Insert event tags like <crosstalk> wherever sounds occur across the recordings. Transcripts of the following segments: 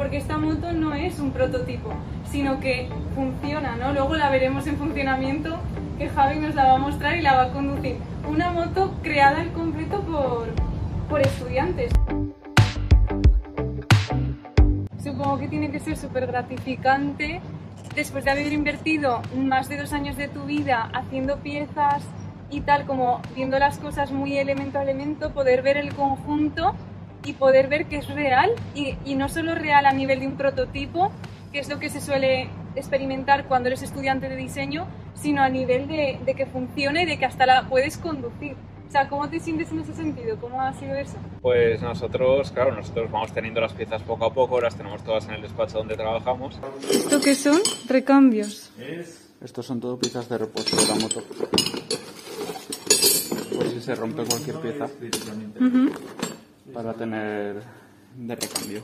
porque esta moto no es un prototipo, sino que funciona, ¿no? Luego la veremos en funcionamiento, que Javi nos la va a mostrar y la va a conducir. Una moto creada al completo por, por estudiantes. Supongo que tiene que ser súper gratificante después de haber invertido más de dos años de tu vida haciendo piezas y tal, como viendo las cosas muy elemento a elemento, poder ver el conjunto y poder ver que es real y, y no solo real a nivel de un prototipo, que es lo que se suele experimentar cuando eres estudiante de diseño, sino a nivel de, de que funcione y de que hasta la puedes conducir. O sea, ¿cómo te sientes en ese sentido? ¿Cómo ha sido eso? Pues nosotros, claro, nosotros vamos teniendo las piezas poco a poco, las tenemos todas en el despacho donde trabajamos. ¿Esto qué son? Recambios. Estos son todo piezas de repuesto de la moto. Por si se rompe cualquier pieza. Para tener de recambio.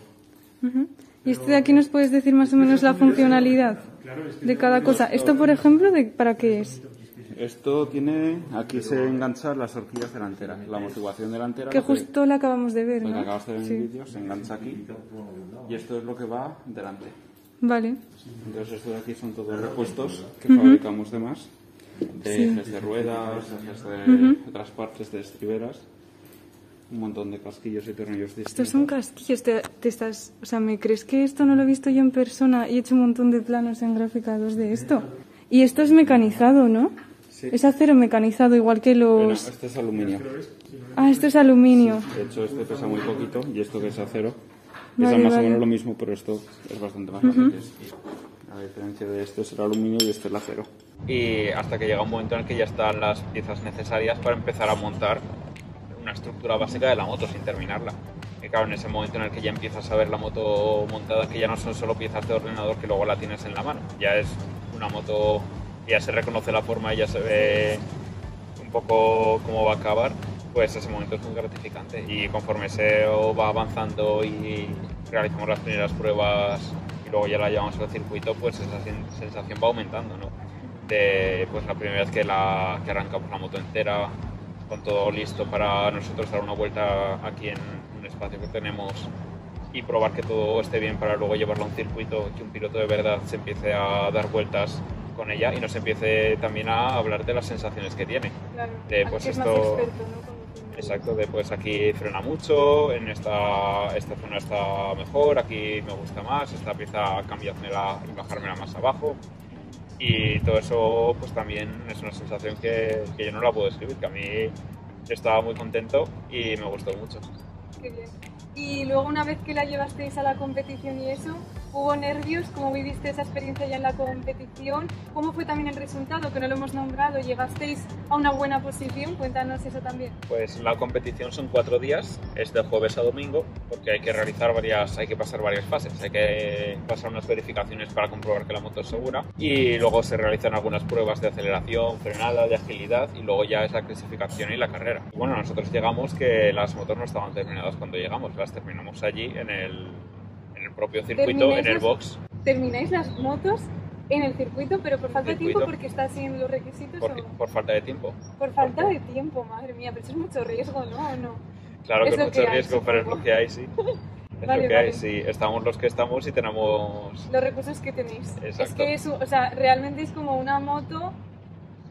¿Y esto de aquí nos puedes decir más o menos la funcionalidad de cada cosa? ¿Esto, por ejemplo, de, para qué es? Esto tiene, aquí se enganchan las horquillas delanteras, la amortiguación delantera. Que justo la acabamos de ver, ¿no? acabas de ver en Sí. el vídeo, se engancha aquí y esto es lo que va delante. Vale. Entonces estos de aquí son todos repuestos que fabricamos de más, de Sí. ejes de ruedas, ejes de otras partes de estriberas, un montón de casquillos y tornillos distintos. Estos son casquillos. Te, te estás, o sea, ¿me crees que esto no lo he visto yo en persona y he hecho un montón de planos en gráfica 2 de esto? Y esto es mecanizado, ¿no? Sí. Es acero mecanizado, igual que Bueno, los... este es aluminio. Ah, esto es aluminio. De hecho, este pesa muy poquito y esto que es acero Vale, pesa más vale. o menos lo mismo, pero esto es bastante más grande. A diferencia de esto es el aluminio y este el acero. Y hasta que llega un momento en el que ya están las piezas necesarias para empezar a montar una estructura básica de la moto sin terminarla. Y claro, en ese momento en el que ya empiezas a ver la moto montada, que ya no son solo piezas de ordenador que luego la tienes en la mano, ya es una moto, ya se reconoce la forma y ya se ve un poco cómo va a acabar, pues ese momento es muy gratificante. Y conforme se va avanzando y realizamos las primeras pruebas y luego ya la llevamos al circuito, pues esa sen- sensación va aumentando, ¿no? De pues la primera vez que, la, que arrancamos la moto entera, con todo listo para nosotros dar una vuelta aquí en un espacio que tenemos y probar que todo esté bien para luego llevarlo a un circuito, que un piloto de verdad se empiece a dar vueltas con ella y nos empiece también a hablar de las sensaciones que tiene. Claro. De, pues Aquí es esto- experto, ¿no? Exacto, de pues aquí frena mucho, en esta, esta zona está mejor, aquí me gusta más, esta pieza cambiármela y bajármela más abajo. Y todo eso pues también es una sensación que, que yo no la puedo describir, que a mí estaba muy contento y me gustó mucho. Qué bien. Y luego una vez que la llevasteis a la competición y eso, ¿hubo nervios? ¿Cómo viviste esa experiencia ya en la competición? ¿Cómo fue también el resultado? Que no lo hemos nombrado. ¿Llegasteis a una buena posición? Cuéntanos eso también. Pues la competición son cuatro días, es de jueves a domingo, porque hay que realizar varias, hay que pasar varias fases, hay que pasar unas verificaciones para comprobar que la moto es segura y luego se realizan algunas pruebas de aceleración, frenada, de agilidad y luego ya es la clasificación y la carrera. Bueno, nosotros llegamos que las motos no estaban terminadas cuando llegamos, las terminamos allí en el propio circuito, ¿Termináis en el las- box, Termináis las motos en el circuito, pero por falta de tiempo porque está siguiendo los requisitos por, o por falta de tiempo. por falta de tiempo, madre mía, pero eso es mucho riesgo, ¿no? ¿O no? Claro que Es es mucho que hay, riesgo, pero es lo que hay, sí. <laughs> Es Vale, lo que vale. hay, sí. Estamos los que estamos y tenemos los recursos que tenéis. Es Exacto. que es, o sea, realmente es como una moto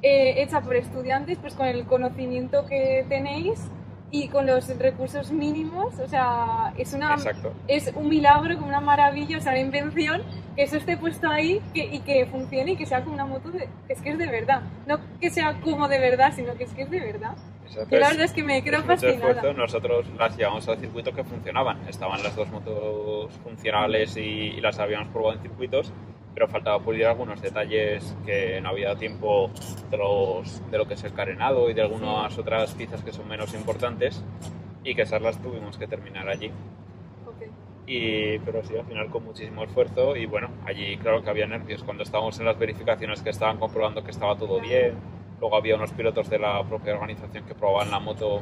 eh, hecha por estudiantes, pues con el conocimiento que tenéis y con los recursos mínimos, o sea, es una Exacto. es un milagro, como una maravilla, o sea, una invención, que eso esté puesto ahí que, y que funcione y que sea como una moto de, es que es de verdad, no que sea como de verdad, sino que es que es de verdad. Exacto, Que la verdad es que me mucho fascinada. esfuerzo. Nosotros las llevamos al circuito que funcionaban. Estaban las dos motos funcionales y, y las habíamos probado en circuitos, pero faltaba pulir algunos detalles que no había tiempo de, los, de lo que es el carenado y de algunas otras piezas que son menos importantes y que esas las tuvimos que terminar allí. Ok. Y, pero sí, al final con muchísimo esfuerzo y bueno, allí claro que había nervios cuando estábamos en las verificaciones que estaban comprobando que estaba todo bien, luego había unos pilotos de la propia organización que probaban la moto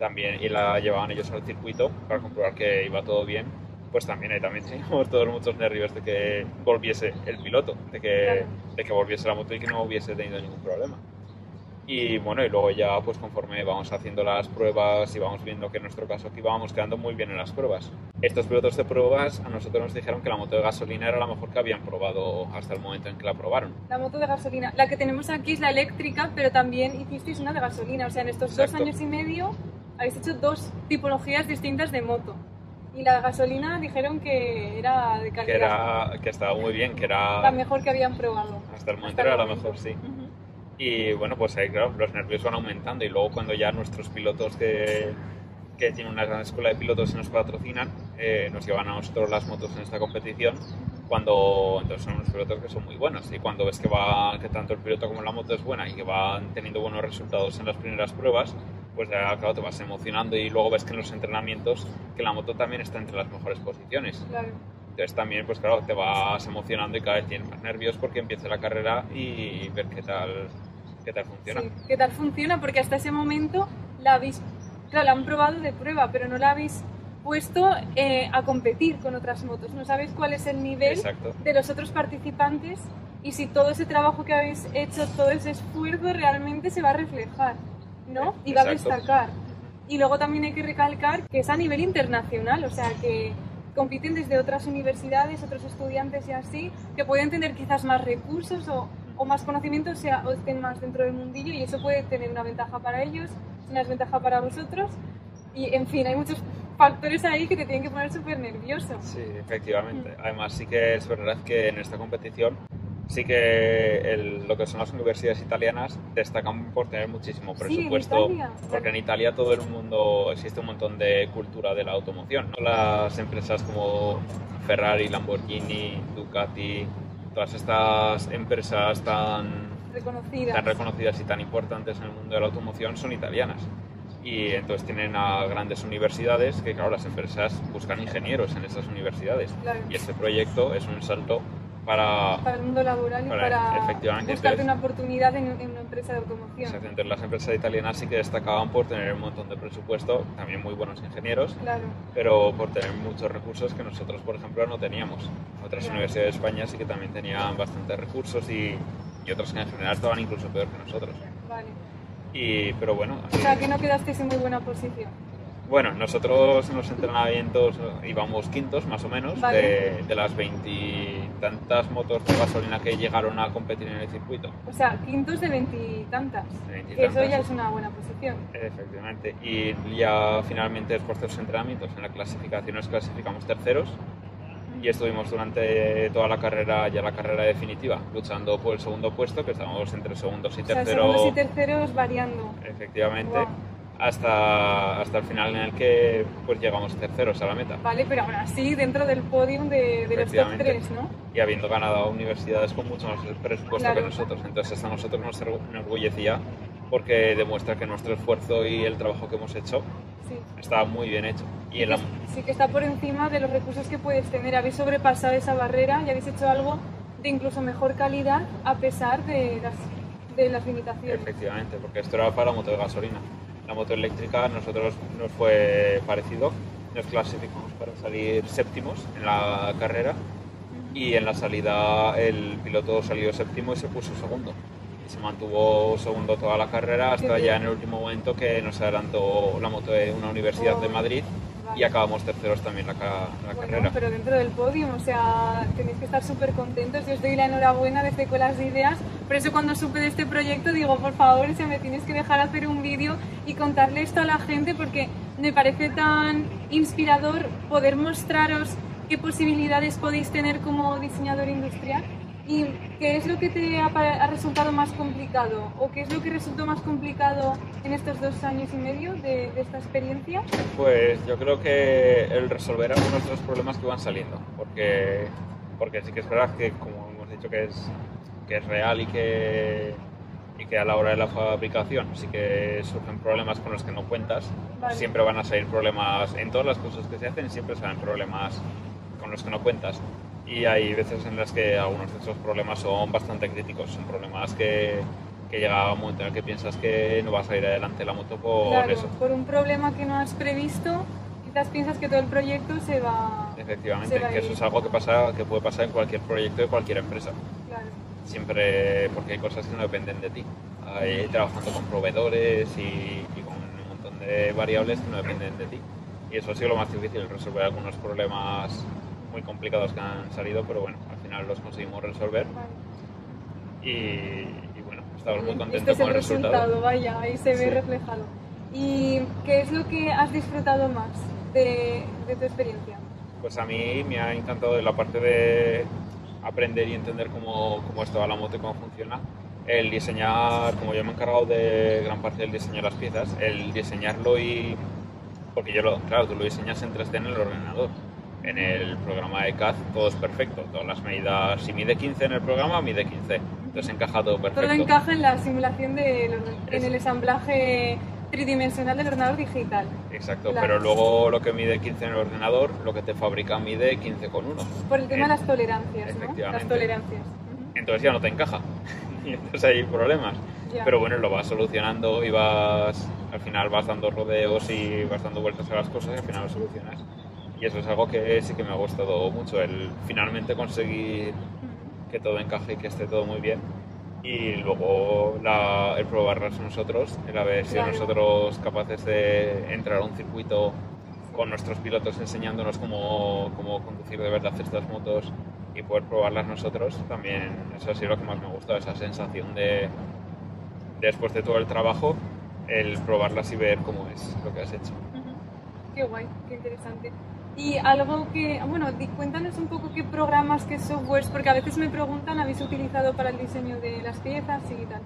también y la llevaban ellos al circuito para comprobar que iba todo bien, pues también ahí también teníamos todos muchos nervios de que volviese el piloto, de que, Claro. de que volviese la moto y que no hubiese tenido ningún problema. Y bueno, y luego ya pues conforme vamos haciendo las pruebas y vamos viendo que en nuestro caso aquí vamos quedando muy bien en las pruebas. Estos pilotos de pruebas a nosotros nos dijeron que la moto de gasolina era la mejor que habían probado hasta el momento en que la probaron. La moto de gasolina. La que tenemos aquí es la eléctrica, pero también hicisteis una de gasolina. O sea, en estos dos Exacto. años y medio habéis hecho dos tipologías distintas de moto. Y la gasolina dijeron que era de Que, calidad. era, que estaba muy bien, que era... La mejor que habían probado. Hasta el momento Hasta el era la mejor, sí. Y bueno, pues ahí, claro, los nervios van aumentando. Y luego, cuando ya nuestros pilotos que, que tienen una gran escuela de pilotos y nos patrocinan, eh, nos llevan a nosotros las motos en esta competición. Cuando entonces son unos pilotos que son muy buenos. Y cuando ves que, va, que tanto el piloto como la moto es buena y que van teniendo buenos resultados en las primeras pruebas, pues ya, claro, te vas emocionando. Y luego ves que en los entrenamientos, que la moto también está entre las mejores posiciones. Claro. Entonces también, pues claro, te vas emocionando y cada vez tienes más nervios porque empieza la carrera y ver qué tal, qué tal funciona. Sí. ¿Qué tal funciona? Porque hasta ese momento la habéis, claro, la han probado de prueba, pero no la habéis puesto eh, a competir con otras motos. No sabéis cuál es el nivel Exacto. de los otros participantes y si todo ese trabajo que habéis hecho, todo ese esfuerzo realmente se va a reflejar, ¿no? Y va a destacar. Y luego también hay que recalcar que es a nivel internacional, o sea que compiten desde otras universidades, otros estudiantes y así, que pueden tener quizás más recursos o, o más conocimiento, o, sea, o estén más dentro del mundillo y eso puede tener una ventaja para ellos, una desventaja para vosotros. Y en fin, hay muchos factores ahí que te tienen que poner súper nervioso. Sí, efectivamente. Además, sí que es verdad que en esta competición sí que el- lo que son las universidades italianas destacan por tener muchísimo Sí, en presupuesto. Porque en Italia todo el mundo existe un montón de cultura de la automoción. ¿no? Las empresas como Ferrari, Lamborghini, Ducati, todas estas empresas tan reconocidas y tan importantes en el mundo de la automoción son italianas. Y entonces tienen a grandes universidades que, claro, las empresas buscan ingenieros en esas universidades. Claro. Y este proyecto es un salto para... para el mundo laboral y Para- efectivamente, buscarte entonces- una oportunidad en, en una empresa de automoción. Las empresas italianas sí que destacaban por tener un montón de presupuesto, también muy buenos ingenieros, Claro, pero por tener muchos recursos que nosotros, por ejemplo, no teníamos. Otras Claro. universidades de España sí que también tenían bastantes recursos y, y otras que en general estaban incluso peor que nosotros. vale. Y, pero bueno, O sea, que no quedasteis en muy buena posición. Bueno, nosotros en los entrenamientos íbamos quintos más o menos Vale. de, de las veintitantas motos de gasolina que llegaron a competir en el circuito. O sea, quintos de veintitantas. Eso ya es una buena posición. Efectivamente. Y ya finalmente después de los entrenamientos en la clasificación nos clasificamos terceros y estuvimos durante toda la carrera, ya la carrera definitiva, luchando por el segundo puesto, que estábamos entre segundos y O sea, terceros. segundos y terceros variando. Efectivamente. Hasta, hasta el final en el que pues llegamos terceros a la meta. Vale, pero aún así dentro del podium de, de los top Efectivamente. 3, ¿no? y habiendo ganado universidades con mucho más presupuesto Claro. que nosotros. Entonces a nosotros nos enorgullecía porque demuestra que nuestro esfuerzo y el trabajo que hemos hecho Sí. está muy bien hecho. Y en la, Sí que está por encima de los recursos que puedes tener. Habéis sobrepasado esa barrera y habéis hecho algo de incluso mejor calidad a pesar de las, de las limitaciones. efectivamente, porque esto era para moto de gasolina. La moto eléctrica a nosotros nos fue parecido. Nos clasificamos para salir séptimos en la carrera y en la salida el piloto salió séptimo y se puso segundo. Y se mantuvo segundo toda la carrera hasta ya en el último momento que nos adelantó la moto de una universidad de Oh, Madrid vale. y acabamos terceros también la, ca- la Bueno, carrera. pero dentro del podium, o sea, tenéis que estar súper contentos. Yo os doy la enhorabuena desde Escuelas de Ideas. Por eso cuando supe de este proyecto digo, por favor, se me tienes que dejar hacer un vídeo y contarle esto a la gente porque me parece tan inspirador poder mostraros qué posibilidades podéis tener como diseñador industrial. ¿Y qué es lo que te ha, resultado más complicado? ¿O qué es lo que resultó más complicado en estos dos años y medio de, de esta experiencia? Pues yo creo que el resolver algunos de los problemas que van saliendo, porque, porque sí que es verdad que, como hemos dicho, que es, que es real y que, y que a la hora de la fabricación sí que surgen problemas con los que no cuentas. Vale. Siempre van a salir problemas, en todas las cosas que se hacen siempre salen problemas con los que no cuentas. Y hay veces en las que algunos de esos problemas son bastante críticos, son problemas que, que llega un momento en el que piensas que no vas a ir adelante la moto por Claro, eso. por un problema que no has previsto, quizás piensas que todo el proyecto se va... Efectivamente, se va a que eso es algo que pasa, que puede pasar en cualquier proyecto de cualquier empresa. Claro. Siempre, porque hay cosas que no dependen de ti. eh, trabajando con proveedores y, y con un montón de variables que no dependen de ti. Y eso ha sido lo más difícil, resolver algunos problemas muy complicados que han salido, pero bueno, al final los conseguimos resolver. Vale. Y, y bueno, estamos muy Este contentos es el con el resultado, resultado. vaya, ahí se ve Sí. reflejado. ¿Y qué es lo que has disfrutado más de, de tu experiencia? Pues a mí me ha encantado la parte de aprender y entender cómo, cómo es toda la moto y cómo funciona. El diseñar, como yo me he encargado de gran parte del diseño de las piezas, el diseñarlo y... Porque yo lo, claro, tú lo diseñas en 3D en el ordenador. En el programa de CAD todo es perfecto. Todas las medidas, si mide 15 en el programa, mide 15. Entonces encaja todo perfecto. Todo encaja en la simulación del orden- en el ensamblaje tridimensional del ordenador digital. Exacto, Claro. pero luego lo que mide 15 en el ordenador, lo que te fabrica mide 15 con 1. Por el tema de las tolerancias, ¿no? Efectivamente. Las tolerancias. Entonces ya no te encaja. <laughs> y entonces hay problemas. Ya. Pero bueno, lo vas solucionando y vas, al final vas dando rodeos y vas dando vueltas a las cosas y al final lo solucionas. Y eso es algo que sí que me ha gustado mucho, el finalmente conseguir que todo encaje y que esté todo muy bien. Y luego la- el probarlas nosotros, el haber sido Claro. nosotros capaces de entrar a un circuito con nuestros pilotos enseñándonos cómo, cómo conducir de verdad estas motos y poder probarlas nosotros, también eso ha sido lo que más me ha gustado, esa sensación de, después de todo el trabajo, el probarlas y ver cómo es lo que has hecho. Qué guay, qué interesante. Y algo que, bueno, cuéntanos un poco qué programas, qué softwares, porque a veces me preguntan, ¿habéis utilizado para el diseño de las piezas y tal?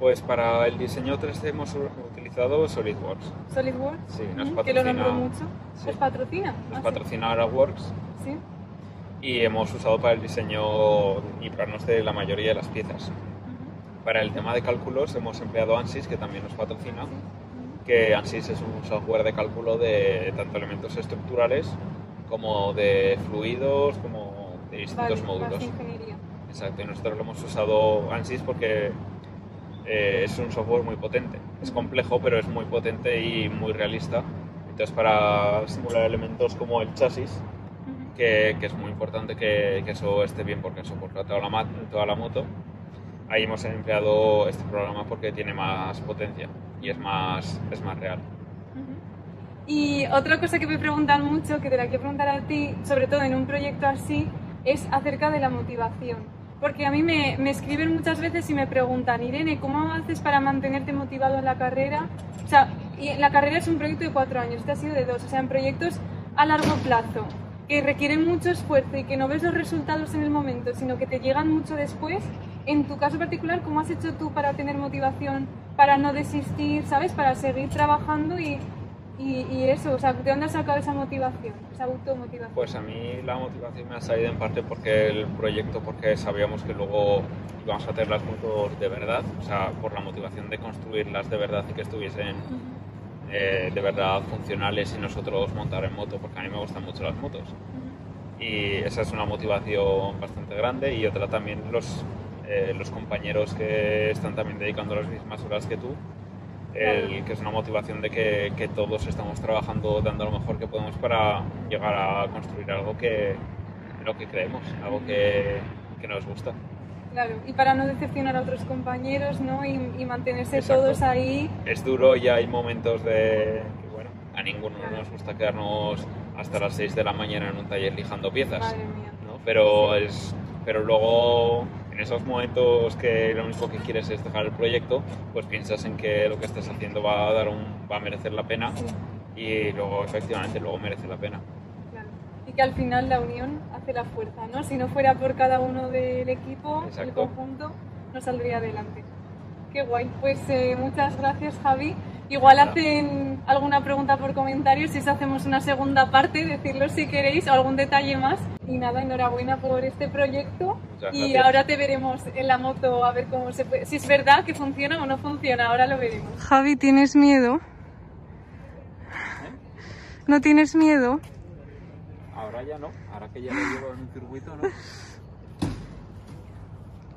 Pues para el diseño 3D hemos utilizado SolidWorks. SolidWorks, Sí, nos ujú, que lo nombro patrocina- mucho. sí. ¿Os patrocina? Nos Ah, patrocina AraWorks sí. Y hemos usado para el diseño y planos de la mayoría de las piezas. Ujú. Para el tema de cálculos hemos empleado ANSYS, que también nos patrocina, Sí. Ujú. que ANSYS es un software de cálculo de tanto elementos estructurales como de fluidos, como de distintos Vale, módulos. ingeniería. Exacto, y nosotros lo hemos usado ANSYS porque eh, es un software muy potente. Es complejo, pero es muy potente y muy realista. Entonces, para simular elementos como el chasis, que, que es muy importante que, que eso esté bien porque soporta toda la, toda la moto. Ahí hemos empleado este programa porque tiene más potencia y es más, es más real. Y otra cosa que me preguntan mucho, que te la quiero preguntar a ti, sobre todo en un proyecto así, es acerca de la motivación. Porque a mí me, me escriben muchas veces y me preguntan, Irene, ¿cómo haces para mantenerte motivado en la carrera? O sea, y la carrera es un proyecto de cuatro años, este ha sido de dos, o sea, en proyectos a largo plazo, que requieren mucho esfuerzo y que no ves los resultados en el momento, sino que te llegan mucho después. En tu caso particular, ¿cómo has hecho tú para tener motivación, para no desistir, ¿sabes? Para seguir trabajando y, y, y eso, o sea, ¿de dónde has sacado esa motivación, esa automotivación? Pues a mí la motivación me ha salido en parte porque el proyecto, porque sabíamos que luego íbamos a tener las motos de verdad, o sea, por la motivación de construirlas de verdad y que estuviesen Ujú, eh, de verdad funcionales y nosotros montar en moto, porque a mí me gustan mucho las motos. ujú. y esa es una motivación bastante grande y otra también los, eh, los compañeros que están también dedicando las mismas horas que tú, el, Claro. que es una motivación de que, que todos estamos trabajando dando lo mejor que podemos para llegar a construir algo que lo que creemos, algo que, que nos gusta. Claro, y para no decepcionar a otros compañeros, ¿no? Y, y mantenerse Exacto. todos ahí. Es duro y hay momentos de que, bueno, a ninguno nos gusta quedarnos hasta las 6 de la mañana en un taller lijando piezas. Madre mía. ¿no? Pero, es, pero luego, en esos momentos que lo único que quieres es dejar el proyecto, pues piensas en que lo que estás haciendo va a, dar un, va a merecer la pena y luego, efectivamente, luego merece la pena. claro. Y que al final la unión hace la fuerza, ¿no? Si no fuera por cada uno del equipo, el Exacto. conjunto, no saldría adelante. Qué guay. Pues eh, muchas gracias, Javi. Igual hacen alguna pregunta por comentarios, si os hacemos una segunda parte, decirlo si queréis, o algún detalle más. Y nada, enhorabuena por este proyecto. Y ahora te veremos en la moto a ver cómo se puede, si es verdad que funciona o no funciona, ahora lo veremos. Javi, ¿tienes miedo? ¿No tienes miedo? Ahora ya no, ahora que ya lo llevo en un circuito, ¿no?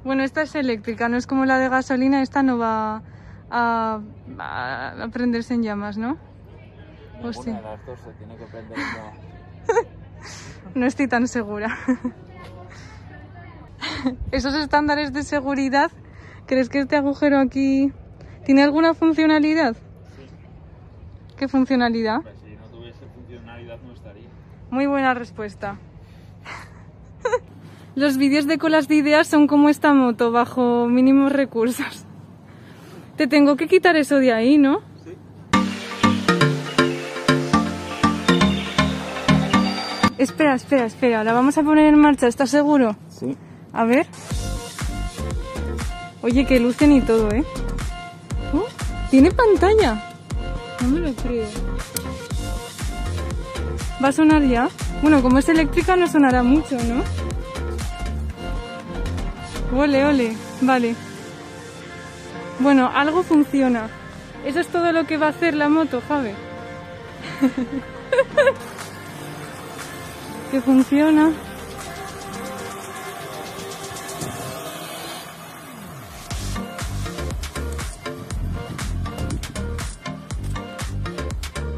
Bueno, esta es eléctrica, no es como la de gasolina, esta no va a, a prenderse en llamas, ¿no? Sí. Ninguna de las dos se tiene que prender en llama. <laughs> No estoy tan segura. <laughs> Esos estándares de seguridad, ¿crees que este agujero aquí ¿Tiene alguna funcionalidad? Sí. ¿Qué funcionalidad? Si no tuviese funcionalidad no estaría. Muy buena respuesta. <laughs> Los vídeos de colas de ideas son como esta moto, bajo mínimos recursos. Te tengo que quitar eso de ahí, ¿no? Sí. Espera, espera, espera. La vamos a poner en marcha, ¿estás seguro? Sí. A ver. Oye, que lucen y todo, ¿eh? Oh, Tiene pantalla. No me lo creo. ¿Va a sonar ya? Bueno, como es eléctrica no sonará mucho, ¿no? Ole, ole. Vale. Bueno, algo funciona. Eso es todo lo que va a hacer la moto, Javi. <laughs> que funciona.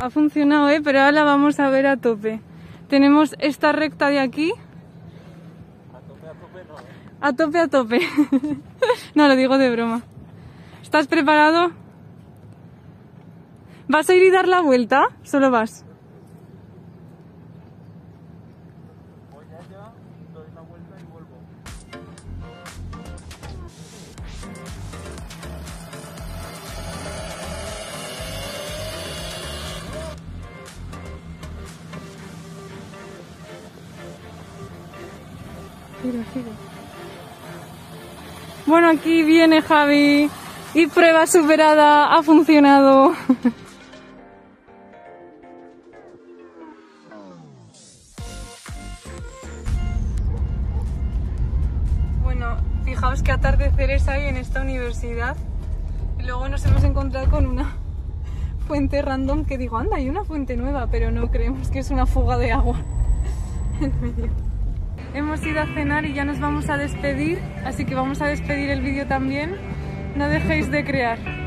Ha funcionado, ¿eh? Pero ahora la vamos a ver a tope. Tenemos esta recta de aquí. A tope, a tope. no, <laughs> lo digo de broma. ¿Estás preparado? ¿Vas a ir y dar la vuelta? Solo vas. Voy allá, doy la vuelta y vuelvo. Bueno, aquí viene Javi. Y prueba superada. Ha funcionado. Bueno, fijaos qué atardeceres hay en esta universidad. Y luego nos hemos encontrado con una fuente random que digo, anda, hay una fuente nueva, pero no creemos que es una fuga de agua. <laughs> Hemos ido a cenar y ya nos vamos a despedir, así que vamos a despedir el vídeo también. No dejéis de crear.